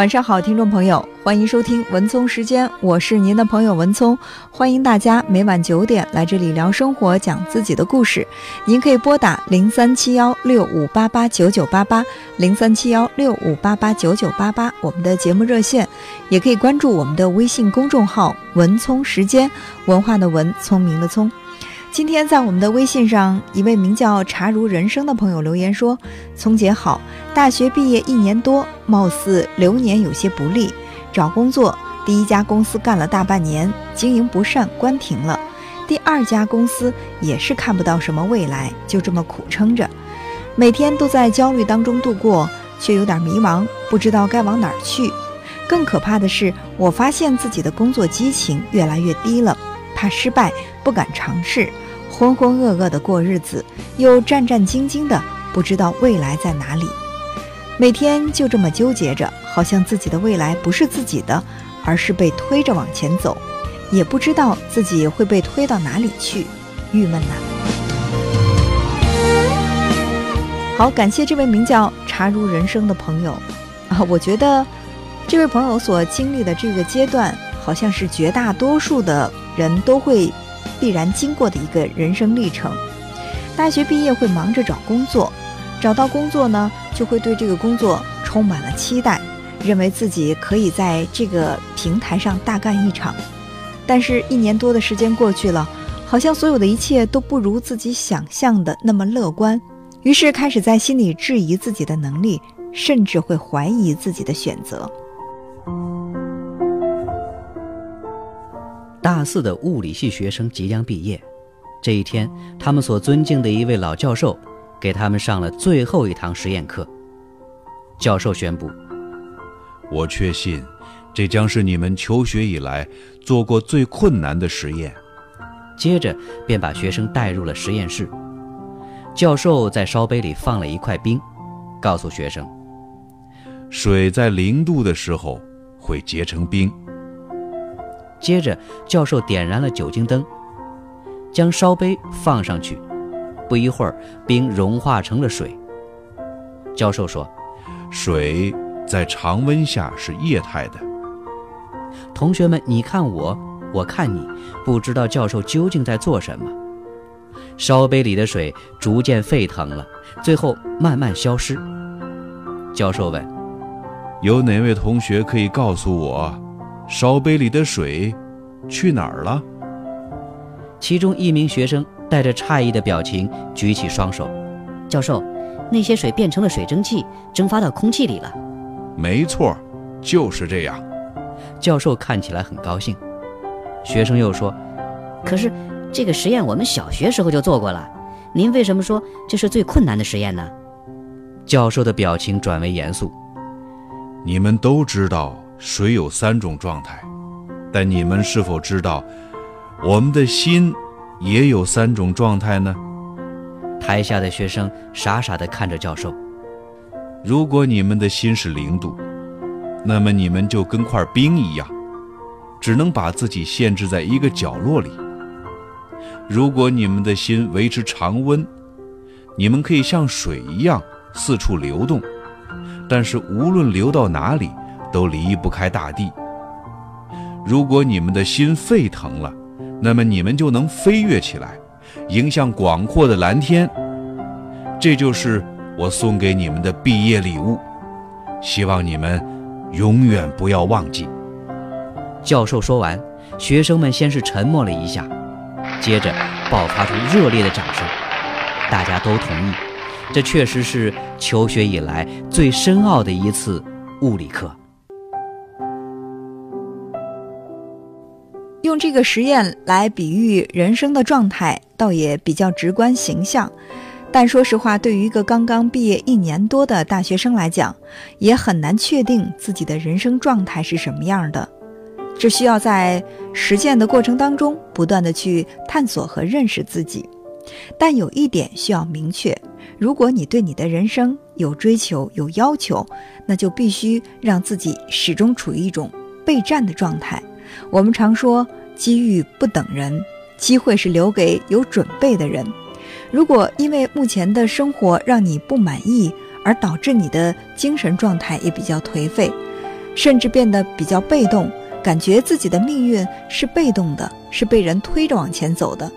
晚上好，听众朋友，欢迎收听文聪时间，我是您的朋友文聪，欢迎大家每晚九点来这里聊生活，讲自己的故事。您可以拨打零三七幺六五八八九九八八零三七幺六五八八九九八八，我们的节目热线，也可以关注我们的微信公众号“文聪时间”，文化的文，聪明的聪。今天在我们的微信上，一位名叫茶如人生的朋友留言说：“聪姐好，大学毕业一年多，貌似流年有些不利，找工作第一家公司干了大半年，经营不善关停了；第二家公司也是看不到什么未来，就这么苦撑着，每天都在焦虑当中度过，却有点迷茫，不知道该往哪儿去。更可怕的是，我发现自己的工作激情越来越低了。”怕失败，不敢尝试，浑浑噩噩的过日子，又战战兢兢的，不知道未来在哪里。每天就这么纠结着，好像自己的未来不是自己的，而是被推着往前走，也不知道自己会被推到哪里去，郁闷呐。好，感谢这位名叫茶如人生的朋友啊，我觉得这位朋友所经历的这个阶段。好像是绝大多数的人都会必然经过的一个人生历程。大学毕业会忙着找工作，找到工作呢，就会对这个工作充满了期待，认为自己可以在这个平台上大干一场。但是，一年多的时间过去了，好像所有的一切都不如自己想象的那么乐观，于是开始在心里质疑自己的能力，甚至会怀疑自己的选择。大四的物理系学生即将毕业，这一天，他们所尊敬的一位老教授给他们上了最后一堂实验课。教授宣布：“我确信，这将是你们求学以来做过最困难的实验。”接着，便把学生带入了实验室。教授在烧杯里放了一块冰，告诉学生：“水在零度的时候会结成冰。”接着，教授点燃了酒精灯，将烧杯放上去。不一会儿，冰融化成了水。教授说：“水在常温下是液态的。”同学们，你看我，我看你，不知道教授究竟在做什么。烧杯里的水逐渐沸腾了，最后慢慢消失。教授问：“有哪位同学可以告诉我？”烧杯里的水去哪儿了？其中一名学生带着诧异的表情举起双手：“教授，那些水变成了水蒸气，蒸发到空气里了。”“没错，就是这样。”教授看起来很高兴。学生又说：“可是这个实验我们小学时候就做过了，您为什么说这是最困难的实验呢？”教授的表情转为严肃：“你们都知道。”水有三种状态，但你们是否知道，我们的心也有三种状态呢？台下的学生傻傻地看着教授。如果你们的心是零度，那么你们就跟块冰一样，只能把自己限制在一个角落里。如果你们的心维持常温，你们可以像水一样四处流动，但是无论流到哪里。都离不开大地。如果你们的心沸腾了，那么你们就能飞跃起来，迎向广阔的蓝天。这就是我送给你们的毕业礼物，希望你们永远不要忘记。教授说完，学生们先是沉默了一下，接着爆发出热烈的掌声。大家都同意，这确实是求学以来最深奥的一次物理课。用这个实验来比喻人生的状态，倒也比较直观形象。但说实话，对于一个刚刚毕业一年多的大学生来讲，也很难确定自己的人生状态是什么样的。这需要在实践的过程当中，不断的去探索和认识自己。但有一点需要明确：如果你对你的人生有追求、有要求，那就必须让自己始终处于一种备战的状态。我们常说。机遇不等人，机会是留给有准备的人。如果因为目前的生活让你不满意，而导致你的精神状态也比较颓废，甚至变得比较被动，感觉自己的命运是被动的，是被人推着往前走的。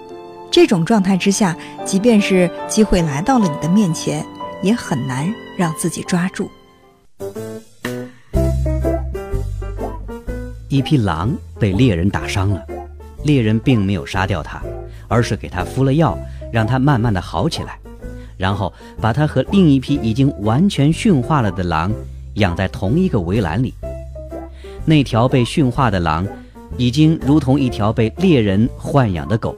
这种状态之下，即便是机会来到了你的面前，也很难让自己抓住。一匹狼被猎人打伤了，猎人并没有杀掉它，而是给它敷了药，让它慢慢的好起来，然后把它和另一匹已经完全驯化了的狼养在同一个围栏里。那条被驯化的狼，已经如同一条被猎人豢养的狗。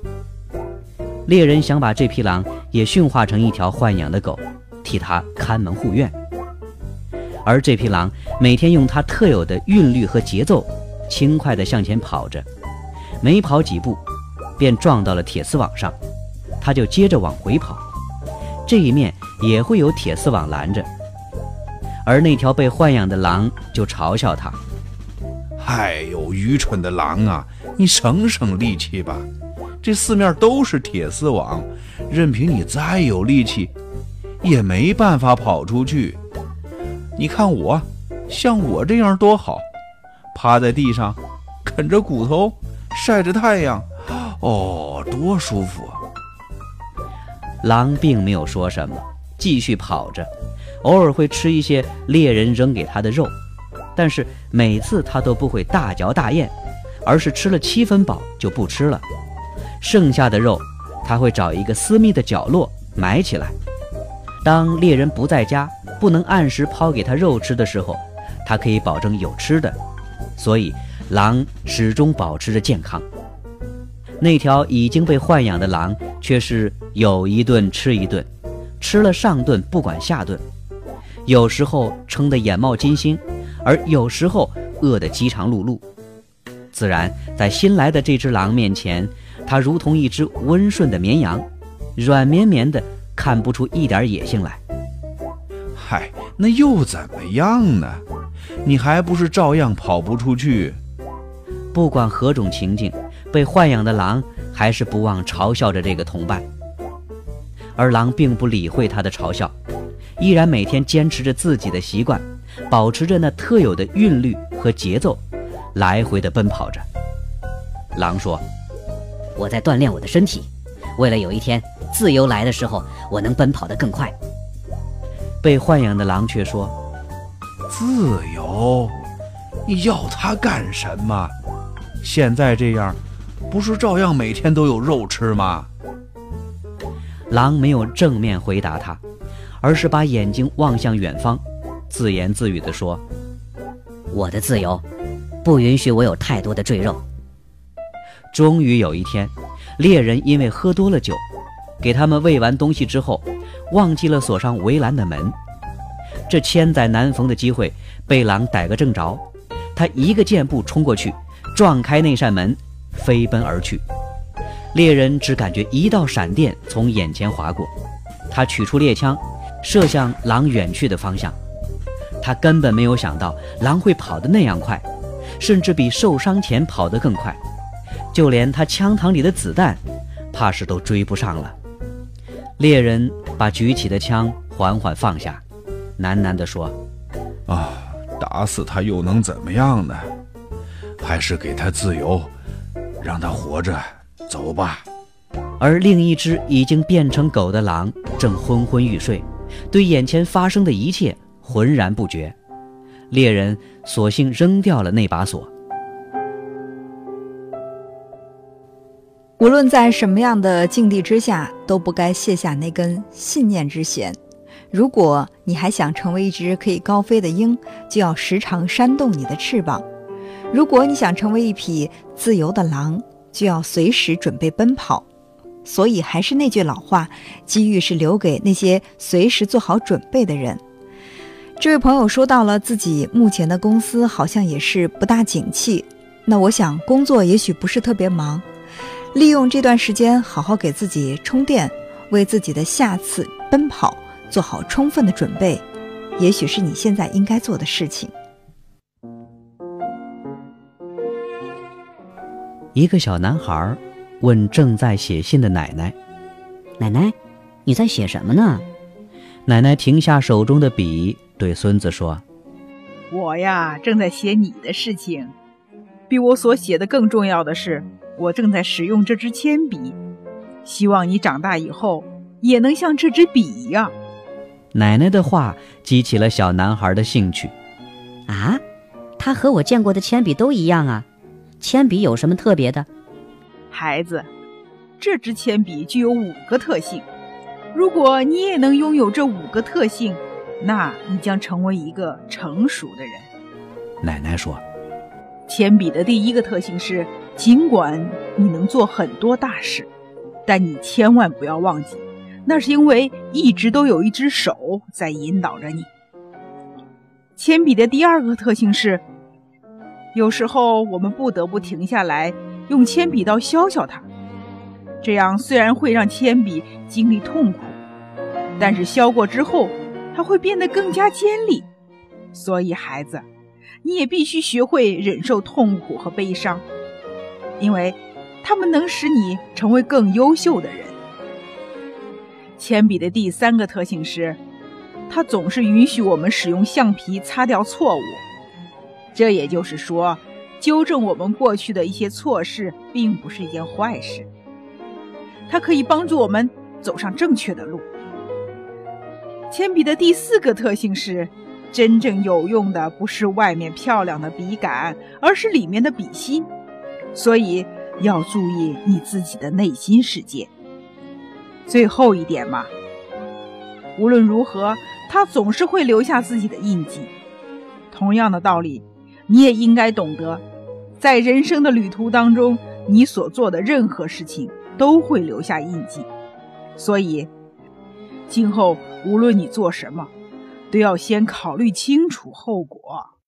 猎人想把这匹狼也驯化成一条豢养的狗，替它看门护院。而这匹狼每天用它特有的韵律和节奏，轻快地向前跑着，没跑几步，便撞到了铁丝网上，他就接着往回跑，这一面也会有铁丝网拦着。而那条被豢养的狼就嘲笑他：“哎呦，愚蠢的狼啊，你省省力气吧！”这四面都是铁丝网，任凭你再有力气，也没办法跑出去。你看我，像我这样多好，趴在地上，啃着骨头，晒着太阳，哦，多舒服啊！狼并没有说什么，继续跑着，偶尔会吃一些猎人扔给他的肉，但是每次他都不会大嚼大咽，而是吃了七分饱就不吃了。剩下的肉，他会找一个私密的角落埋起来。当猎人不在家，不能按时抛给他肉吃的时候，他可以保证有吃的。所以，狼始终保持着健康。那条已经被豢养的狼却是有一顿吃一顿，吃了上顿不管下顿，有时候撑得眼冒金星，而有时候饿得饥肠辘辘。自然，在新来的这只狼面前。它如同一只温顺的绵羊，软绵绵的，看不出一点野性来。嗨，那又怎么样呢？你还不是照样跑不出去？不管何种情境，被豢养的狼还是不忘嘲笑着这个同伴。而狼并不理会他的嘲笑，依然每天坚持着自己的习惯，保持着那特有的韵律和节奏，来回的奔跑着。狼说。我在锻炼我的身体，为了有一天自由来的时候，我能奔跑得更快。被豢养的狼却说：“自哦？你要它干什么？现在这样，不是照样每天都有肉吃吗？”狼没有正面回答他，而是把眼睛望向远方，自言自语地说：“我的自由，不允许我有太多的赘肉。”终于有一天，猎人因为喝多了酒，给他们喂完东西之后，忘记了锁上围栏的门。这千载难逢的机会被狼逮个正着，他一个箭步冲过去，撞开那扇门，飞奔而去。猎人只感觉一道闪电从眼前划过，他取出猎枪，射向狼远去的方向。他根本没有想到狼会跑得那样快，甚至比受伤前跑得更快。就连他枪膛里的子弹，怕是都追不上了。猎人把举起的枪缓缓放下，喃喃地说：“啊，打死他又能怎么样呢？还是给他自由，让他活着走吧。”而另一只已经变成狗的狼正昏昏欲睡，对眼前发生的一切浑然不觉。猎人索性扔掉了那把锁。无论在什么样的境地之下，都不该卸下那根信念之弦。如果你还想成为一只可以高飞的鹰，就要时常扇动你的翅膀；如果你想成为一匹自由的狼，就要随时准备奔跑。所以，还是那句老话：机遇是留给那些随时做好准备的人。这位朋友说到了自己目前的公司好像也是不大景气，那我想工作也许不是特别忙。利用这段时间，好好给自己充电，为自己的下次奔跑做好充分的准备，也许是你现在应该做的事情。一个小男孩问正在写信的奶奶：“奶奶，你在写什么呢？”奶奶停下手中的笔，对孙子说：“我呀，正在写你的事情。比我所写的更重要的是，我正在使用这支铅笔。希望你长大以后也能像这支笔一样。奶奶的话激起了小男孩的兴趣。啊，他和我见过的铅笔都一样啊。铅笔有什么特别的？孩子，这支铅笔具有五个特性。如果你也能拥有这五个特性，那你将成为一个成熟的人。奶奶说：“铅笔的第一个特性是，尽管你能做很多大事，但你千万不要忘记，那是因为一直都有一只手在引导着你。铅笔的第二个特性是，有时候我们不得不停下来，用铅笔刀削削它。这样虽然会让铅笔经历痛苦，但是削过之后。”它会变得更加尖利，所以孩子，你也必须学会忍受痛苦和悲伤，因为它们能使你成为更优秀的人。铅笔的第三个特性是，它总是允许我们使用橡皮擦掉错误。这也就是说，纠正我们过去的一些错事，并不是一件坏事。它可以帮助我们走上正确的路。铅笔的第四个特性是，真正有用的不是外面漂亮的笔杆，而是里面的笔芯。所以要注意你自己的内心世界。最后一点嘛，无论如何，它总是会留下自己的印记。同样的道理，你也应该懂得，在人生的旅途当中，你所做的任何事情都会留下印记。所以。今后无论你做什么，都要先考虑清楚后果。